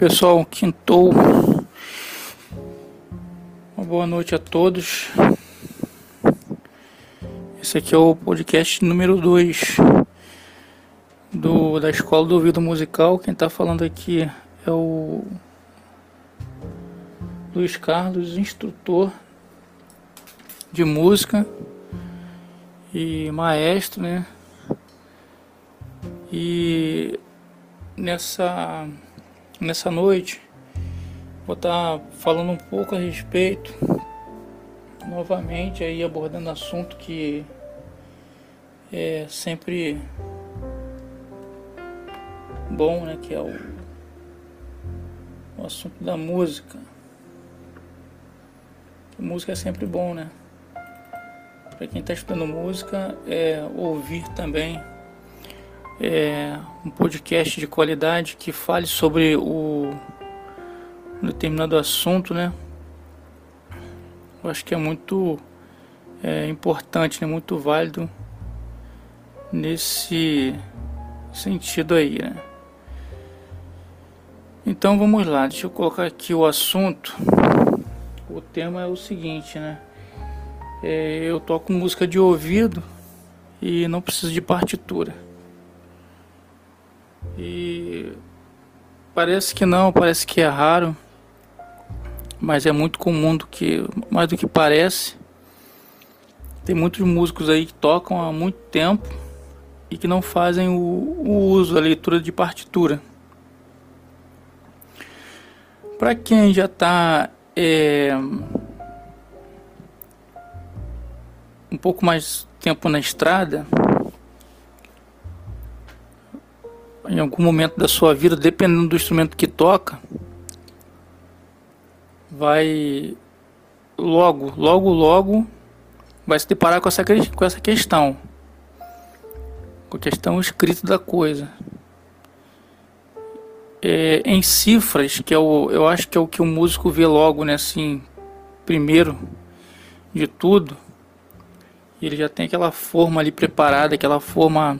pessoal, quintou. Uma boa noite a todos. Esse aqui é o podcast número 2 do da Escola do Ouvido Musical. Quem está falando aqui é o Luiz Carlos, instrutor de música e maestro, né? E nessa nessa noite vou estar tá falando um pouco a respeito novamente aí abordando assunto que é sempre bom, né, que é o, o assunto da música. Música é sempre bom, né? Para quem está estudando música, é ouvir também é, um podcast de qualidade que fale sobre o um determinado assunto, né? Eu acho que é muito é, importante, né? Muito válido nesse sentido aí, né? Então vamos lá, deixa eu colocar aqui o assunto. O tema é o seguinte, né? É, eu toco música de ouvido e não preciso de partitura. E parece que não, parece que é raro, mas é muito comum do que mais do que parece. Tem muitos músicos aí que tocam há muito tempo e que não fazem o, o uso, a leitura de partitura. Para quem já está é, um pouco mais tempo na estrada, em algum momento da sua vida, dependendo do instrumento que toca, vai logo, logo, logo vai se deparar com essa, com essa questão, com a questão escrita da coisa. É, em cifras, que é o, eu acho que é o que o músico vê logo, né, assim, primeiro de tudo, ele já tem aquela forma ali preparada, aquela forma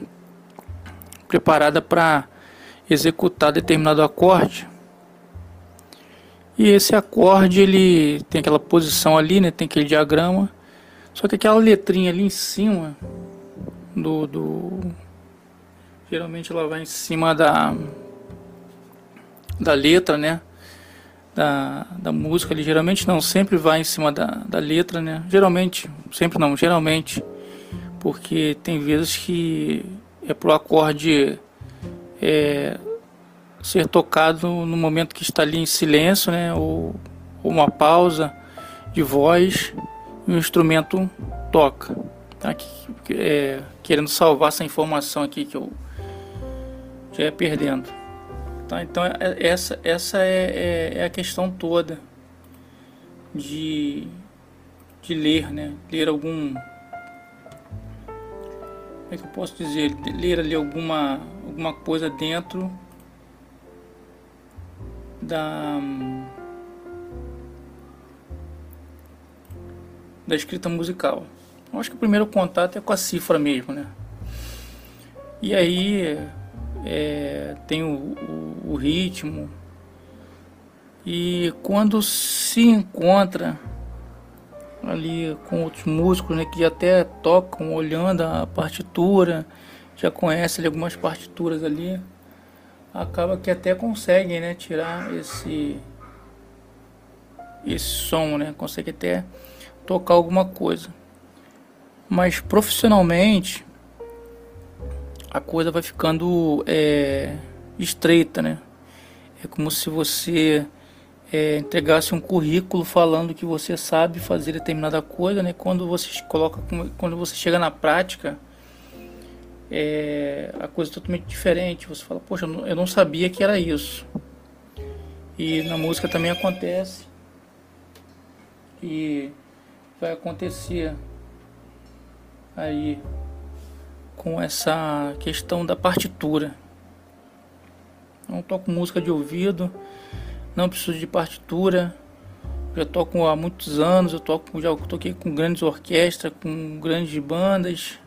preparada para executar determinado acorde. E esse acorde ele tem aquela posição ali, né? Tem aquele diagrama. Só que aquela letrinha ali em cima do, do geralmente ela vai em cima da da letra, né? Da, da música ali, geralmente não, sempre vai em cima da, da letra, né? Geralmente, sempre não, geralmente, porque tem vezes que é para o acorde é, ser tocado no momento que está ali em silêncio, né, ou, ou uma pausa de voz e o instrumento toca. Tá? É, querendo salvar essa informação aqui que eu já ia perdendo. Tá? Então é, essa, essa é, é, é a questão toda de, de ler, né? ler algum é que eu posso dizer, ler ali alguma, alguma coisa dentro da da escrita musical. Eu acho que o primeiro contato é com a cifra mesmo, né? E aí é, tem o, o, o ritmo e quando se encontra ali com outros músicos né, que até tocam olhando a partitura, já conhecem algumas partituras ali, acaba que até conseguem né, tirar esse, esse som, né, consegue até tocar alguma coisa. Mas profissionalmente a coisa vai ficando é, estreita, né? É como se você é, entregasse um currículo falando que você sabe fazer determinada coisa, né? Quando você coloca, quando você chega na prática, é, a coisa é totalmente diferente. Você fala, poxa, eu não sabia que era isso. E na música também acontece. E vai acontecer aí com essa questão da partitura. Não toco música de ouvido não preciso de partitura. Já toco há muitos anos, eu toco, já toquei com grandes orquestras, com grandes bandas.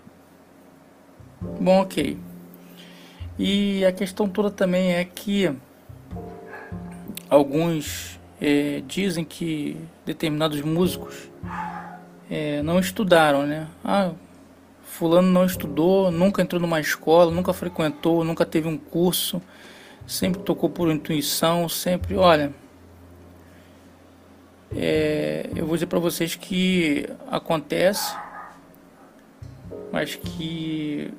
Bom, ok. E a questão toda também é que alguns é, dizem que determinados músicos é, não estudaram, né? Ah, fulano não estudou, nunca entrou numa escola, nunca frequentou, nunca teve um curso, sempre tocou por intuição, sempre, olha, é, eu vou dizer para vocês que acontece, mas que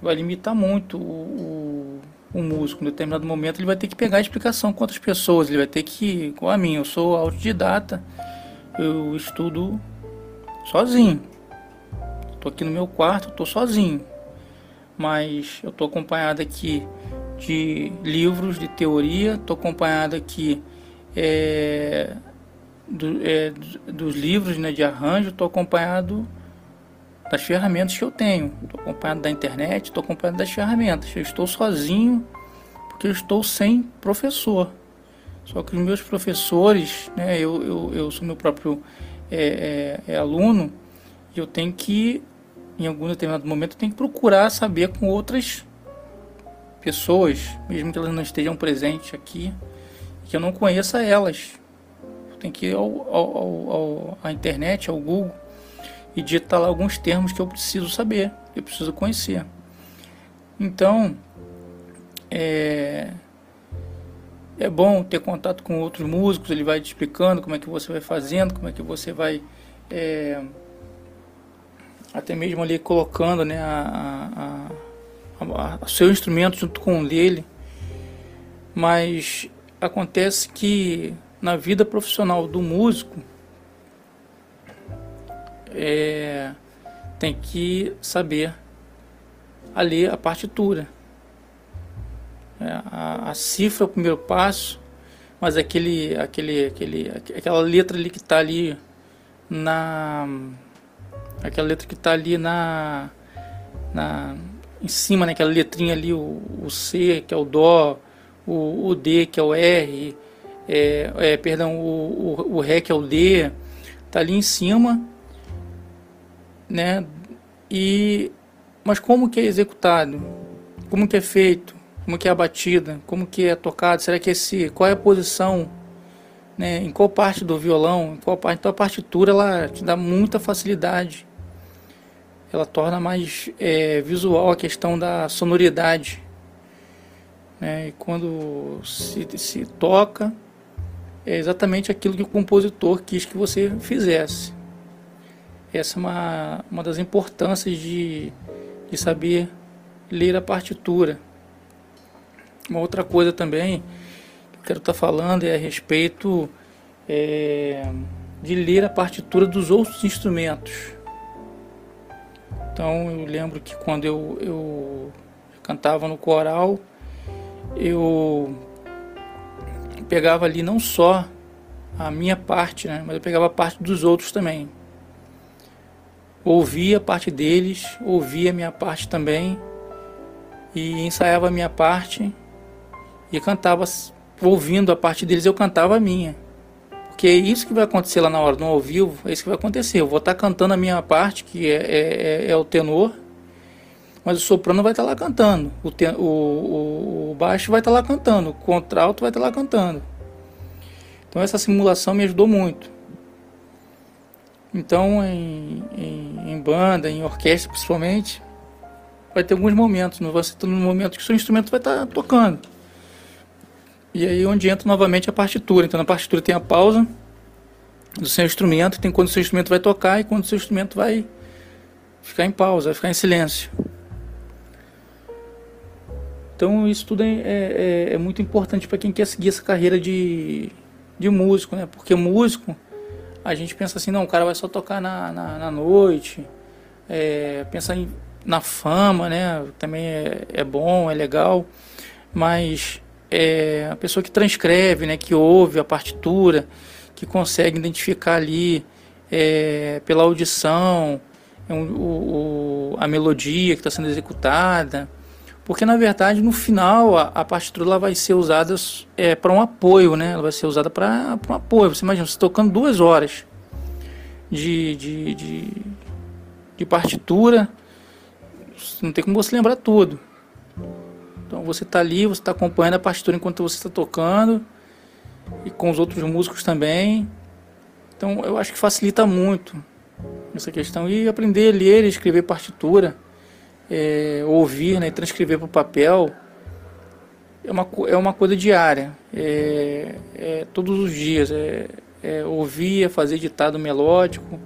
vai limitar muito o, o, o músico. Em determinado momento ele vai ter que pegar a explicação com outras pessoas, ele vai ter que, igual a mim, eu sou autodidata, eu estudo sozinho. Estou aqui no meu quarto, estou sozinho. Mas eu estou acompanhado aqui de livros de teoria, estou acompanhado aqui é, do, é, dos livros né, de arranjo, estou acompanhado das ferramentas que eu tenho. Estou acompanhado da internet, estou acompanhado das ferramentas. Eu estou sozinho porque eu estou sem professor. Só que os meus professores, né, eu, eu, eu sou meu próprio é, é, é aluno e eu tenho que, em algum determinado momento, eu tenho que procurar saber com outras pessoas, mesmo que elas não estejam presentes aqui, que eu não conheça elas. Tenho que ir ao, ao, ao, à internet, ao Google, e digitar lá alguns termos que eu preciso saber, eu preciso conhecer. Então, é, é bom ter contato com outros músicos, ele vai te explicando como é que você vai fazendo, como é que você vai é, até mesmo ali colocando né, a, a, a, seu instrumento junto com o dele. Mas acontece que na vida profissional do músico é, tem que saber a ler a partitura. É, a, a, cifra é o primeiro passo, mas aquele, aquele, aquele, aquela letra ali que está ali na. Aquela letra que está ali na, na. Em cima, né, aquela letrinha ali, o, o C, que é o Dó, o, o D, que é o R, é, é, perdão, o, o, o Ré, que é o D, está ali em cima, né? E, mas como que é executado? Como que é feito? como que é a batida, como que é tocado, será que esse, qual é a posição, né, em qual parte do violão, em qual parte, então a partitura ela te dá muita facilidade, ela torna mais é, visual a questão da sonoridade, né, e quando se, se toca é exatamente aquilo que o compositor quis que você fizesse. Essa é uma, uma das importâncias de, de saber ler a partitura. Uma outra coisa também que eu quero estar tá falando é a respeito é, de ler a partitura dos outros instrumentos. Então eu lembro que quando eu, eu cantava no coral, eu pegava ali não só a minha parte, né, mas eu pegava a parte dos outros também. Ouvia a parte deles, ouvia a minha parte também e ensaiava a minha parte e cantava, ouvindo a parte deles, eu cantava a minha. Porque é isso que vai acontecer lá na hora, no ao vivo, é isso que vai acontecer. Eu vou estar cantando a minha parte, que é, é, é, é o tenor, mas o soprano vai estar lá cantando, o, ten, o, o, o baixo vai estar lá cantando, o contralto vai estar lá cantando. Então essa simulação me ajudou muito. Então em, em, em banda, em orquestra principalmente, vai ter alguns momentos, não vai ser todo momento que o seu instrumento vai estar tocando. E aí onde entra novamente a partitura. Então na partitura tem a pausa do seu instrumento, tem quando o seu instrumento vai tocar e quando o seu instrumento vai ficar em pausa, vai ficar em silêncio. Então isso tudo é, é, é, é muito importante para quem quer seguir essa carreira de, de músico, né? Porque músico, a gente pensa assim, não, o cara vai só tocar na, na, na noite, é, pensa em, na fama, né? Também é, é bom, é legal, mas é, a pessoa que transcreve, né, que ouve a partitura, que consegue identificar ali é, pela audição é o, o, a melodia que está sendo executada, porque na verdade no final a, a partitura ela vai ser usada é, para um apoio, né? Ela vai ser usada para um apoio. Você imagina, você tocando duas horas de, de, de, de partitura, não tem como você lembrar tudo. Então você está ali, você está acompanhando a partitura enquanto você está tocando e com os outros músicos também. Então eu acho que facilita muito essa questão. E aprender a ler e escrever partitura, é, ouvir, né, transcrever para o papel, é uma, é uma coisa diária. É, é todos os dias. É, é ouvir, é fazer ditado melódico,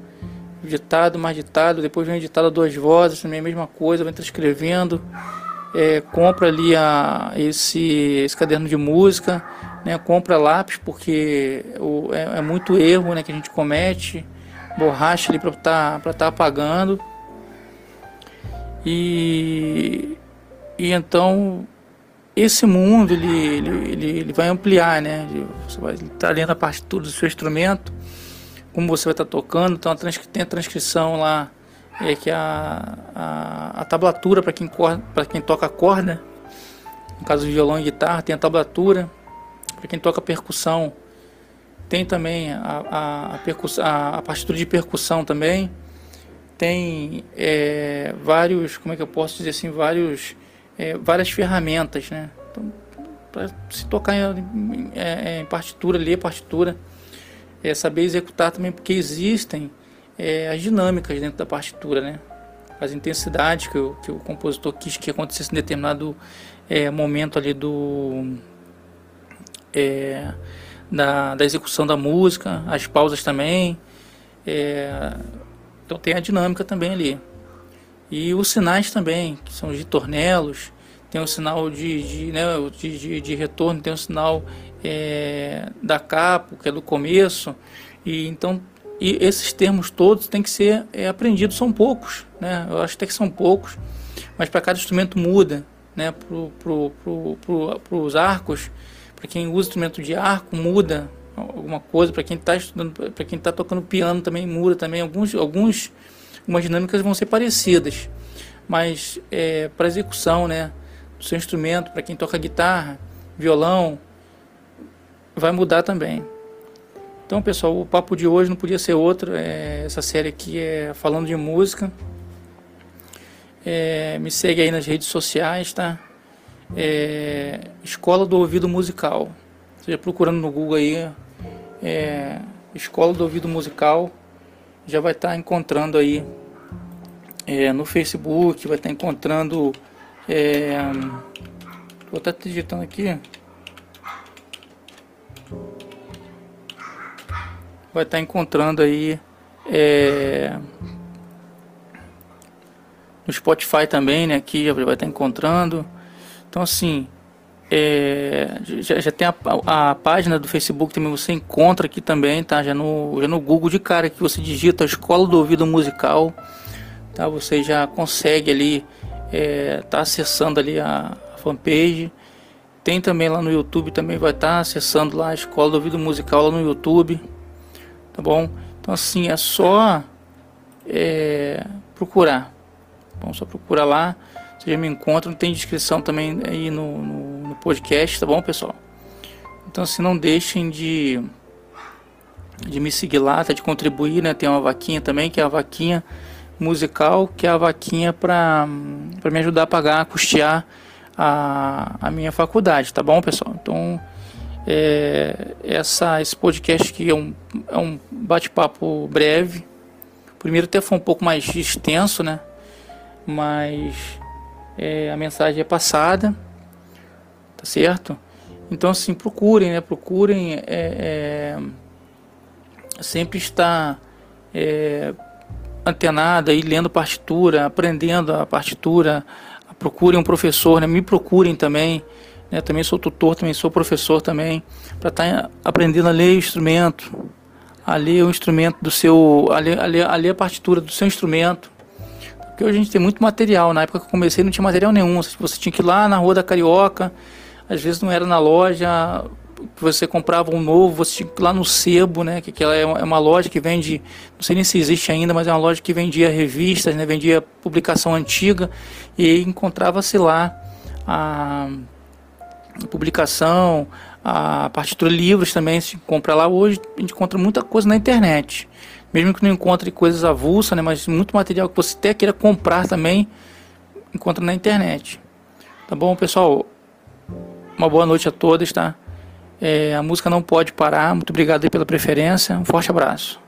ditado mais ditado, depois vem ditado a duas vozes, também a mesma coisa, vai transcrevendo. É, compra ali a, esse, esse caderno de música, né, compra lápis porque o, é, é, muito erro né, que a gente comete, borracha ali para estar tá, tá apagando. E, e então esse mundo ele, ele, ele, ele vai ampliar, né? Você vai estar lendo a partitura do seu instrumento, como você vai estar tocando, então tem a transcrição lá, é, que a, a, a tablatura para quem, quem toca corda, no caso violão e guitarra, tem a tablatura, para quem toca percussão, tem também a, a, a, percuss, a, a partitura de percussão também, tem é, vários, como é que eu posso dizer assim, vários, é, várias ferramentas, né? Então, para se tocar em, em, é, em, partitura, ler partitura, é, saber executar também, porque existem é, as dinâmicas dentro da partitura, né? As intensidades que o, que o compositor quis que acontecesse em determinado é, momento ali do é, da, da execução da música, as pausas também. É, então tem a dinâmica também ali. E os sinais também, que são os tornelos, tem o sinal de, de, né, de, de, de retorno, tem o sinal é, da capo, que é do começo. E então e esses termos todos têm que ser é, aprendidos, são poucos, né? Eu acho até que são poucos, mas para cada instrumento muda, né? Para pro, pro, pro, pro, arcos, para quem usa instrumento de arco muda alguma coisa, para quem está estudando, para quem está tocando piano também muda também alguns alguns algumas dinâmicas vão ser parecidas, mas é, para execução, né, do seu instrumento, para quem toca guitarra, violão, vai mudar também. Então, pessoal, o papo de hoje não podia ser outro. É, essa série aqui é falando de música. É, me segue aí nas redes sociais, tá? É, Escola do Ouvido Musical. Seja procurando no Google aí, é, Escola do Ouvido Musical, já vai estar tá encontrando aí é, no Facebook, vai estar tá encontrando. Vou estar tá digitando aqui. Vai estar encontrando aí é, no Spotify também, né? Aqui vai estar encontrando. Então assim, é, já, já, tem a, a, página do Facebook também, você encontra aqui também, tá? Já no, já no Google de cara que você digita Escola do Ouvido Musical, tá? Você já consegue ali, é, tá acessando ali a, a, fanpage. Tem também lá no YouTube, também vai estar tá acessando lá a Escola do Ouvido Musical lá no YouTube, tá bom? Então assim, é só é, procurar, bom, só procurar lá, você já me encontra, tem descrição também aí no, no podcast, tá bom, pessoal? Então, assim, não deixem de, de me seguir lá, tá? de contribuir, né? Tem uma vaquinha também, que é a vaquinha musical, que é a vaquinha para me ajudar a pagar, a custear a, a minha faculdade, tá bom, pessoal? Então, é, essa, esse podcast aqui é um, é um bate-papo breve. Primeiro até foi um pouco mais extenso, né? Mas é, a mensagem é passada tá certo? Então assim, procurem, né? Procurem é, é, sempre estar é, antenado aí, lendo partitura, aprendendo a partitura, procurem um professor, né? Me procurem também, né? Também sou tutor, também sou professor também, para estar tá aprendendo a ler o instrumento, a ler o instrumento do seu, a ler, a ler, a ler a partitura do seu instrumento, porque hoje a gente tem muito material. Na época que eu comecei não tinha material nenhum. Você tinha que ir lá na Rua da Carioca, às vezes não era na loja, você comprava um novo, você tinha que ir lá no sebo, né? Que, que é, é uma loja que vende, não sei nem se existe ainda, mas é uma loja que vendia revistas, né? Vendia publicação antiga e encontrava-se lá a publicação, a partitura de livros também se compra lá. Hoje a gente encontra muita coisa na internet. Mesmo que não encontre coisas avulsas, né, mas muito material que você até queira comprar também, encontra na internet. Tá bom, pessoal? Uma boa noite a todos, tá? É, a música não pode parar. Muito obrigado pela preferência. Um forte abraço.